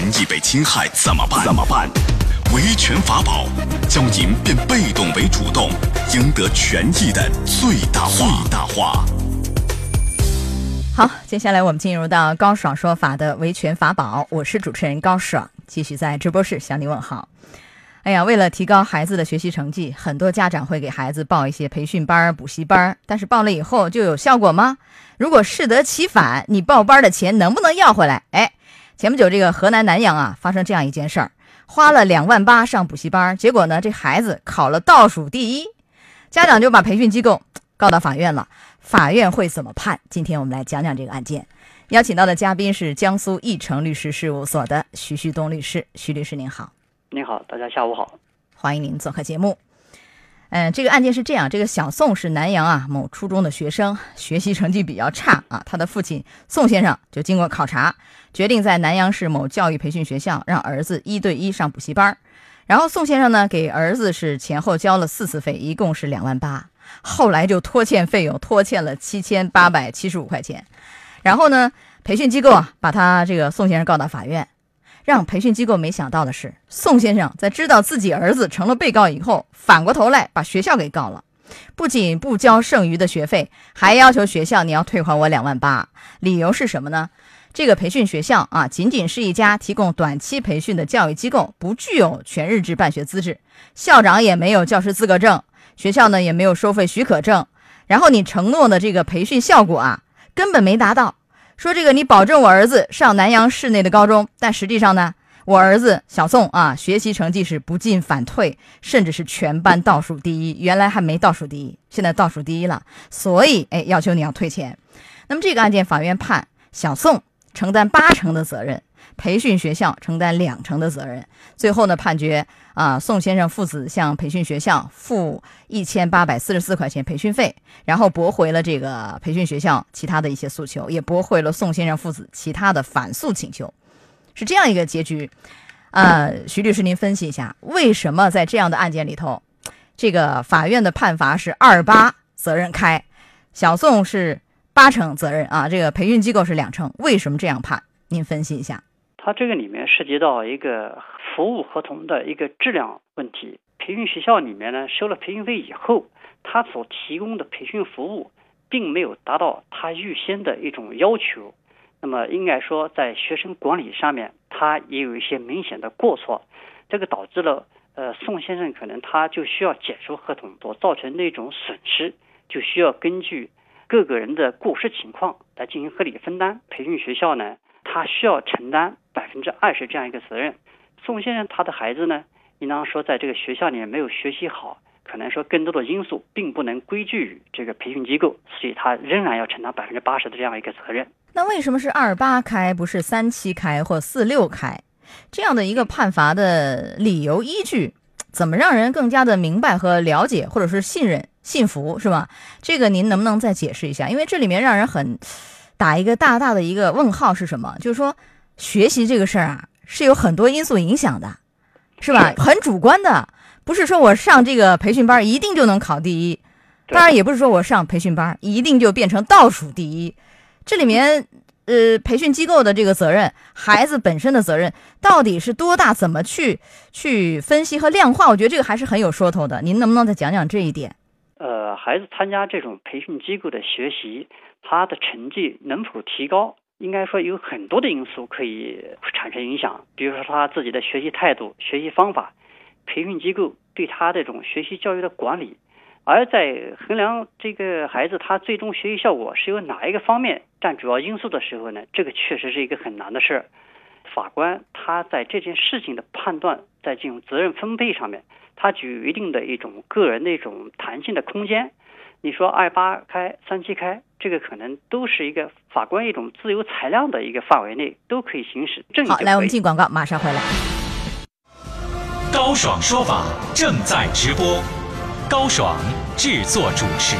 权益被侵害怎么办？怎么办？维权法宝，教您变被动为主动，赢得权益的最大化。最大化。好，接下来我们进入到高爽说法的维权法宝，我是主持人高爽，继续在直播室向你问好。哎呀，为了提高孩子的学习成绩，很多家长会给孩子报一些培训班、补习班，但是报了以后就有效果吗？如果适得其反，你报班的钱能不能要回来？哎，前不久这个河南南阳啊，发生这样一件事儿。花了两万八上补习班，结果呢，这孩子考了倒数第一，家长就把培训机构告到法院了。法院会怎么判？今天我们来讲讲这个案件。邀请到的嘉宾是江苏义成律师事务所的徐旭东律师。徐律师您好，您好，大家下午好，欢迎您做客节目。嗯，这个案件是这样：这个小宋是南阳啊某初中的学生，学习成绩比较差啊。他的父亲宋先生就经过考察，决定在南阳市某教育培训学校让儿子一对一上补习班。然后宋先生呢给儿子是前后交了四次费，一共是两万八。后来就拖欠费用，拖欠了七千八百七十五块钱。然后呢，培训机构啊把他这个宋先生告到法院。让培训机构没想到的是，宋先生在知道自己儿子成了被告以后，反过头来把学校给告了。不仅不交剩余的学费，还要求学校你要退还我两万八。理由是什么呢？这个培训学校啊，仅仅是一家提供短期培训的教育机构，不具有全日制办学资质，校长也没有教师资格证，学校呢也没有收费许可证。然后你承诺的这个培训效果啊，根本没达到。说这个，你保证我儿子上南阳市内的高中，但实际上呢，我儿子小宋啊，学习成绩是不进反退，甚至是全班倒数第一。原来还没倒数第一，现在倒数第一了。所以，哎，要求你要退钱。那么这个案件，法院判小宋承担八成的责任。培训学校承担两成的责任，最后呢判决啊，宋先生父子向培训学校付一千八百四十四块钱培训费，然后驳回了这个培训学校其他的一些诉求，也驳回了宋先生父子其他的反诉请求，是这样一个结局。呃，徐律师，您分析一下，为什么在这样的案件里头，这个法院的判罚是二八责任开，小宋是八成责任啊，这个培训机构是两成，为什么这样判？您分析一下。它这个里面涉及到一个服务合同的一个质量问题。培训学校里面呢，收了培训费以后，他所提供的培训服务并没有达到他预先的一种要求。那么应该说，在学生管理上面，他也有一些明显的过错。这个导致了，呃，宋先生可能他就需要解除合同所造成的一种损失，就需要根据各个人的过失情况来进行合理分担。培训学校呢？他需要承担百分之二十这样一个责任。宋先生他的孩子呢，应当说在这个学校里面没有学习好，可能说更多的因素并不能归咎于这个培训机构，所以他仍然要承担百分之八十的这样一个责任。那为什么是二八开，不是三七开或四六开？这样的一个判罚的理由依据，怎么让人更加的明白和了解，或者是信任、信服，是吧？这个您能不能再解释一下？因为这里面让人很。打一个大大的一个问号是什么？就是说，学习这个事儿啊，是有很多因素影响的，是吧？很主观的，不是说我上这个培训班一定就能考第一，当然也不是说我上培训班一定就变成倒数第一。这里面，呃，培训机构的这个责任，孩子本身的责任到底是多大？怎么去去分析和量化？我觉得这个还是很有说头的。您能不能再讲讲这一点？呃，孩子参加这种培训机构的学习。他的成绩能否提高，应该说有很多的因素可以产生影响。比如说他自己的学习态度、学习方法，培训机构对他这种学习教育的管理。而在衡量这个孩子他最终学习效果是由哪一个方面占主要因素的时候呢？这个确实是一个很难的事儿。法官他在这件事情的判断，在这种责任分配上面，他具有一定的一种个人的一种弹性的空间。你说二八开、三七开，这个可能都是一个法官一种自由裁量的一个范围内，都可以行使。好，来我们进广告，马上回来。高爽说法正在直播，高爽制作主持。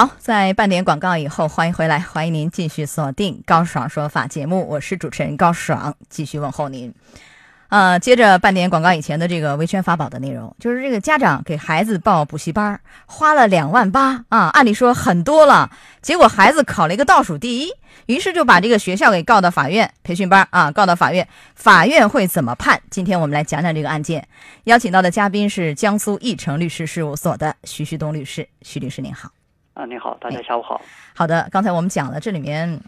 好，在半点广告以后，欢迎回来，欢迎您继续锁定高爽说法节目，我是主持人高爽，继续问候您。呃，接着半点广告以前的这个维权法宝的内容，就是这个家长给孩子报补习班，花了两万八啊，按理说很多了，结果孩子考了一个倒数第一，于是就把这个学校给告到法院，培训班啊告到法院，法院会怎么判？今天我们来讲讲这个案件，邀请到的嘉宾是江苏义成律师事务所的徐旭东律师，徐律师您好。啊，你好，大家下午好。好的，刚才我们讲了，这里面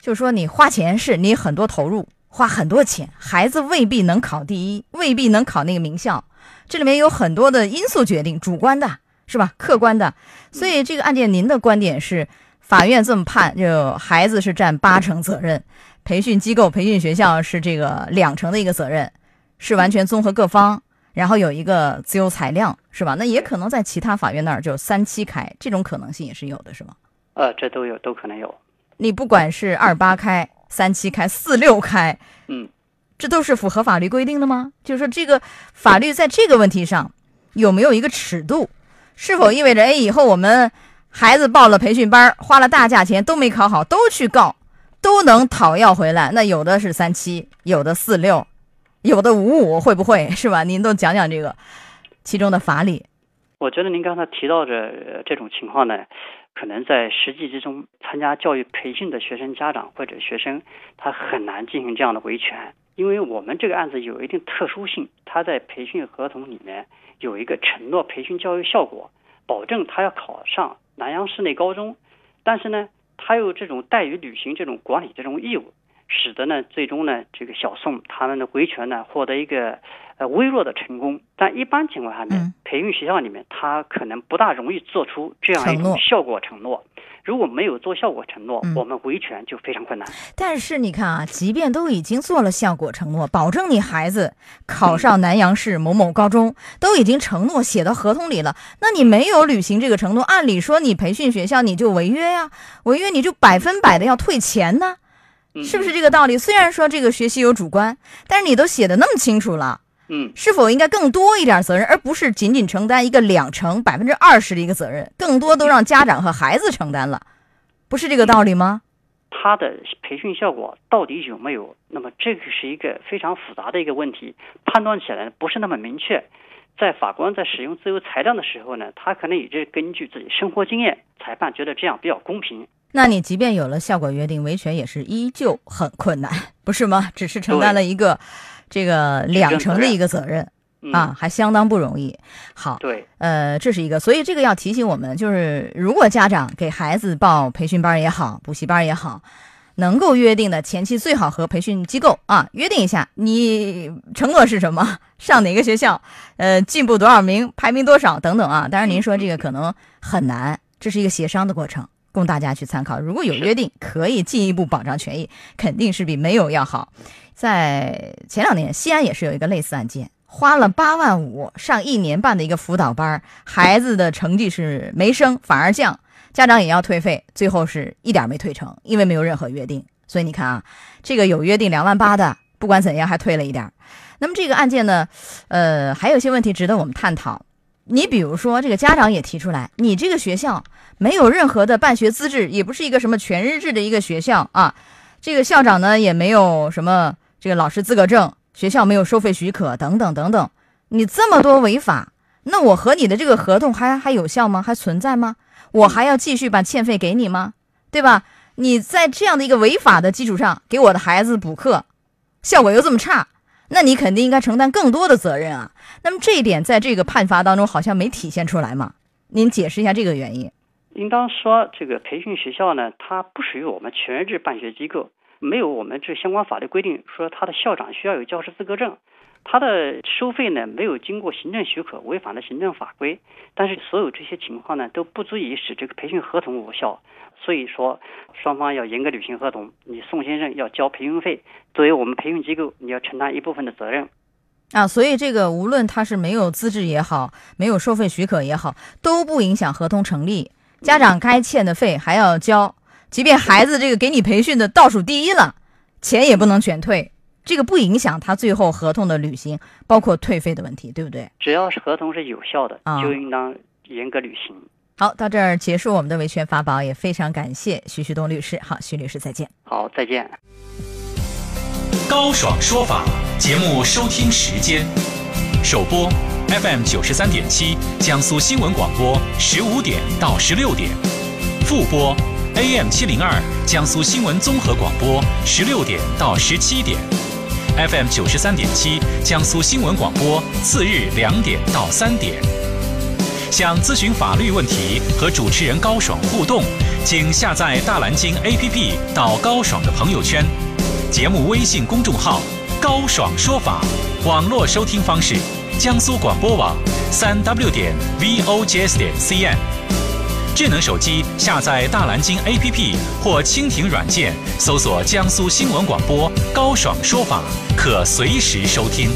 就是说你花钱是你很多投入。花很多钱，孩子未必能考第一，未必能考那个名校，这里面有很多的因素决定，主观的是吧？客观的，所以这个案件您的观点是，法院这么判，就孩子是占八成责任，培训机构、培训学校是这个两成的一个责任，是完全综合各方，然后有一个自由裁量，是吧？那也可能在其他法院那儿就三七开，这种可能性也是有的，是吗？呃，这都有，都可能有。你不管是二八开。三七开，四六开，嗯，这都是符合法律规定的吗？就是说，这个法律在这个问题上有没有一个尺度？是否意味着，哎，以后我们孩子报了培训班，花了大价钱都没考好，都去告，都能讨要回来？那有的是三七，有的四六，有的五五，会不会是吧？您都讲讲这个其中的法理。我觉得您刚才提到的这种情况呢。可能在实际之中，参加教育培训的学生家长或者学生，他很难进行这样的维权，因为我们这个案子有一定特殊性，他在培训合同里面有一个承诺培训教育效果，保证他要考上南阳市内高中，但是呢，他又这种怠于履行这种管理这种义务，使得呢，最终呢，这个小宋他们的维权呢获得一个。呃，微弱的成功，但一般情况下面，培训学校里面，他可能不大容易做出这样一种效果承诺。如果没有做效果承诺，我们维权就非常困难。但是你看啊，即便都已经做了效果承诺，保证你孩子考上南阳市某某高中，都已经承诺写到合同里了，那你没有履行这个承诺，按理说你培训学校你就违约呀，违约你就百分百的要退钱呢，是不是这个道理？虽然说这个学习有主观，但是你都写的那么清楚了。嗯，是否应该更多一点责任，而不是仅仅承担一个两成百分之二十的一个责任，更多都让家长和孩子承担了，不是这个道理吗？他的培训效果到底有没有？那么这个是一个非常复杂的一个问题，判断起来不是那么明确。在法官在使用自由裁量的时候呢，他可能也是根据自己生活经验，裁判觉得这样比较公平。那你即便有了效果约定，维权也是依旧很困难，不是吗？只是承担了一个。这个两成的一个责任啊，还相当不容易。好，对，呃，这是一个，所以这个要提醒我们，就是如果家长给孩子报培训班也好，补习班也好，能够约定的前期最好和培训机构啊约定一下，你承诺是什么，上哪个学校，呃，进步多少名，排名多少等等啊。当然，您说这个可能很难，这是一个协商的过程，供大家去参考。如果有约定，可以进一步保障权益，肯定是比没有要好。在前两年，西安也是有一个类似案件，花了八万五上一年半的一个辅导班，孩子的成绩是没升反而降，家长也要退费，最后是一点没退成，因为没有任何约定。所以你看啊，这个有约定两万八的，不管怎样还退了一点。那么这个案件呢，呃，还有一些问题值得我们探讨。你比如说，这个家长也提出来，你这个学校没有任何的办学资质，也不是一个什么全日制的一个学校啊，这个校长呢也没有什么。这个老师资格证，学校没有收费许可，等等等等，你这么多违法，那我和你的这个合同还还有效吗？还存在吗？我还要继续把欠费给你吗？对吧？你在这样的一个违法的基础上给我的孩子补课，效果又这么差，那你肯定应该承担更多的责任啊。那么这一点在这个判罚当中好像没体现出来嘛？您解释一下这个原因。应当说，这个培训学校呢，它不属于我们全日制办学机构。没有我们这相关法律规定说他的校长需要有教师资格证，他的收费呢没有经过行政许可，违反了行政法规。但是所有这些情况呢都不足以使这个培训合同无效，所以说双方要严格履行合同。你宋先生要交培训费，作为我们培训机构，你要承担一部分的责任。啊，所以这个无论他是没有资质也好，没有收费许可也好，都不影响合同成立。家长该欠的费还要交。即便孩子这个给你培训的倒数第一了，钱也不能全退，这个不影响他最后合同的履行，包括退费的问题，对不对？只要是合同是有效的，就应当严格履行。好，到这儿结束我们的维权法宝，也非常感谢徐旭东律师。好，徐律师再见。好，再见。高爽说法。节目收听时间：首播 FM 九十三点七，江苏新闻广播，十五点到十六点；复播 AM 七零二，江苏新闻综合广播，十六点到十七点；FM 九十三点七，江苏新闻广播，次日两点到三点。想咨询法律问题和主持人高爽互动，请下载大蓝鲸 APP 到高爽的朋友圈，节目微信公众号“高爽说法”，网络收听方式：江苏广播网三 w 点 vojs 点 cn。智能手机下载大蓝鲸 APP 或蜻蜓软件，搜索江苏新闻广播“高爽说法”，可随时收听。